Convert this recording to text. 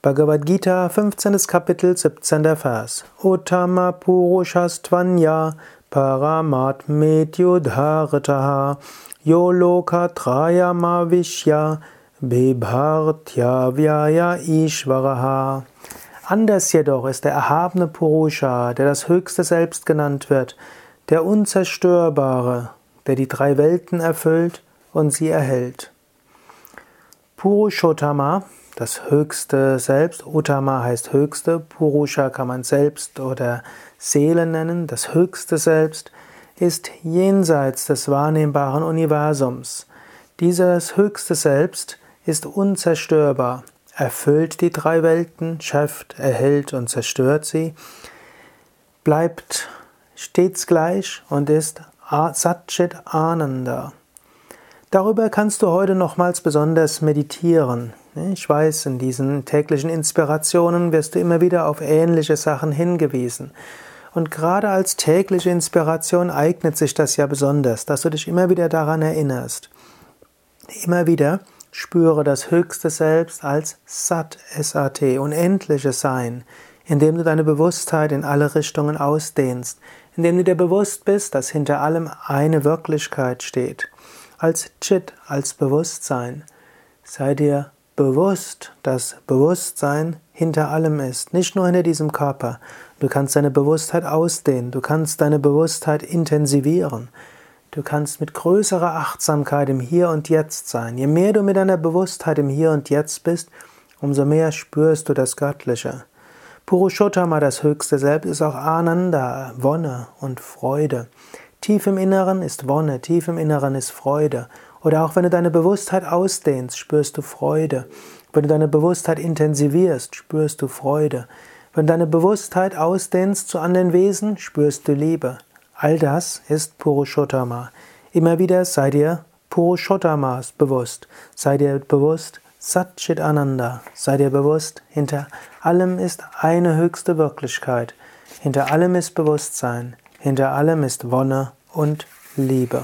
Bhagavad Gita, 15. Kapitel, 17. Vers. Uttama Purushastvanya Paramatmetyudharitaha Yoloka Trayamavishya Bibhartya Vyaya Ishvaraha. Anders jedoch ist der erhabene Purusha, der das höchste Selbst genannt wird, der Unzerstörbare, der die drei Welten erfüllt und sie erhält. Purushottama das höchste Selbst. Uttama heißt höchste, Purusha kann man Selbst oder Seele nennen. Das höchste Selbst ist jenseits des wahrnehmbaren Universums. Dieses höchste Selbst ist unzerstörbar, erfüllt die drei Welten, schafft, erhält und zerstört sie, bleibt stets gleich und ist Satchit Ananda. Darüber kannst du heute nochmals besonders meditieren. Ich weiß, in diesen täglichen Inspirationen wirst du immer wieder auf ähnliche Sachen hingewiesen. Und gerade als tägliche Inspiration eignet sich das ja besonders, dass du dich immer wieder daran erinnerst. Immer wieder spüre das höchste Selbst als Sat, S-A-T, unendliches Sein, indem du deine Bewusstheit in alle Richtungen ausdehnst, indem du dir bewusst bist, dass hinter allem eine Wirklichkeit steht, als Chit, als Bewusstsein. Sei dir bewusst, dass Bewusstsein hinter allem ist, nicht nur hinter diesem Körper. Du kannst deine Bewusstheit ausdehnen, du kannst deine Bewusstheit intensivieren. Du kannst mit größerer Achtsamkeit im Hier und Jetzt sein. Je mehr du mit deiner Bewusstheit im Hier und Jetzt bist, umso mehr spürst du das Göttliche. Purushottama, das höchste Selbst, ist auch Ananda, Wonne und Freude. Tief im Inneren ist Wonne, tief im Inneren ist Freude. Oder auch wenn du deine Bewusstheit ausdehnst, spürst du Freude. Wenn du deine Bewusstheit intensivierst, spürst du Freude. Wenn du deine Bewusstheit ausdehnst zu anderen Wesen, spürst du Liebe. All das ist Purushottama. Immer wieder sei dir Purushottamas bewusst. Sei dir bewusst, Satchit Ananda. Sei dir bewusst, hinter allem ist eine höchste Wirklichkeit. Hinter allem ist Bewusstsein. Hinter allem ist Wonne und Liebe.